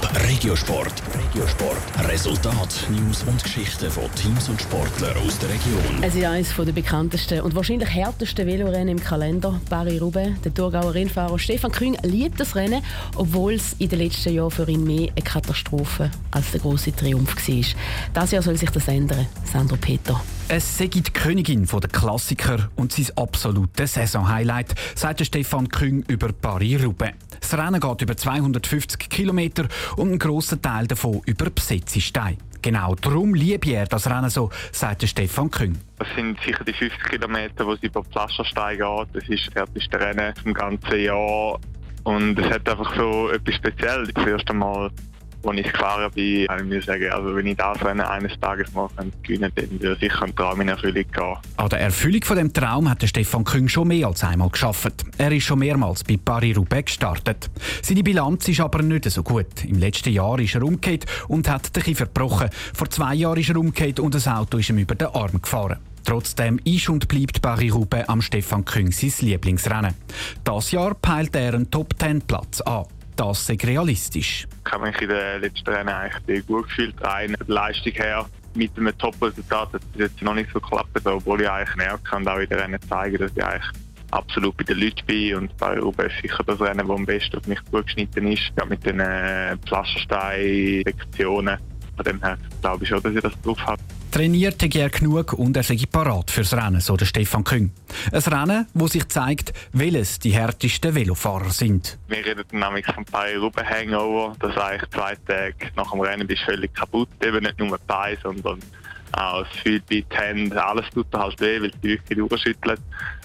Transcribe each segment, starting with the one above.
Top Regiosport. Regiosport. Resultat, News und Geschichten von Teams und Sportlern aus der Region. Es ist eines der bekanntesten und wahrscheinlich härtesten Velorennen im Kalender. Paris-Roubaix. Der Thurgauer Rennfahrer Stefan Küng liebt das Rennen, obwohl es in den letzten Jahren für ihn mehr eine Katastrophe als der große Triumph war. Das Jahr soll sich das ändern. Sandro Peter. Es sei die Königin der Klassiker und sein absolutes Saisonhighlight, sagte Stefan Küng über Paris-Roubaix. Das Rennen geht über 250 Kilometer und ein grosser Teil davon über Besetzesteine. Genau darum liebe er das Rennen so, sagt Stefan Küng. Das sind sicher die 50 Kilometer, wo es über Pflasterstein geht. Das ist das härteste Rennen vom ganzen Jahr. Und es hat einfach so etwas Spezielles. Das erste Mal als ich gefahren bin, habe ich mir sagen, also wenn ich das Rennen eines Tages mal gewinnen könnte, dann würde sicher ein Traum in Erfüllung gehen. An der Erfüllung von dem Traum hat Stefan Küng schon mehr als einmal geschafft. Er ist schon mehrmals bei Paris-Roubaix gestartet. Seine Bilanz ist aber nicht so gut. Im letzten Jahr ist er umgekehrt und hat den Kiefer gebrochen. Vor zwei Jahren ist er umgekehrt und das Auto ist ihm über den Arm gefahren. Trotzdem ist und bleibt Paris-Roubaix am Stefan Küng sein Lieblingsrennen. Das Jahr peilt er einen Top-10-Platz an das sei realistisch. Ich habe mich in den letzten Rennen eigentlich gut gefühlt. Rein der Leistung her mit einem Top-Resultat hat es jetzt noch nicht so geklappt, obwohl ich eigentlich näher kann, auch in den Rennen zeigen, dass ich eigentlich absolut bei den Leuten bin und bei Ruben ist sicher das Rennen, das am besten auf mich gut geschnitten ist. Ja, mit den äh, Pflasterstein-Sektionen. Von dem her glaube ich schon, dass ich das drauf habe. Trainiert er genug und er sei parat fürs Rennen, so der Stefan Küng. Ein Rennen, wo sich zeigt, welches die härtesten Velofahrer sind. Wir reden nämlich von Paris-Roubaix Hangover. Das eigentlich zwei Tage nach dem Rennen bist völlig kaputt. Eben nicht nur Bein, sondern auch das Füße, die alles tut halt weh, weil die Tücher durchschüttelt.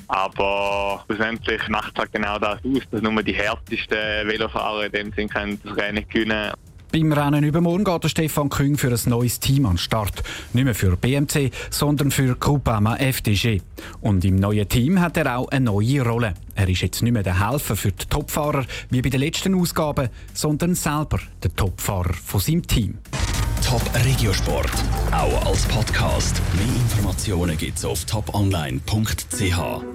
Aber schlussendlich macht es halt genau das aus, dass nur die härtesten Velofahrer in dem Sinne das Rennen gewinnen beim Rennen übermorgen geht der Stefan Küng für ein neues Team an den Start. Nicht mehr für BMC, sondern für Groupama FDG. Und im neuen Team hat er auch eine neue Rolle. Er ist jetzt nicht mehr der Helfer für die Topfahrer wie bei den letzten Ausgaben, sondern selber der Topfahrer von seinem Team. Top Regiosport, auch als Podcast. Mehr Informationen gibt's auf toponline.ch.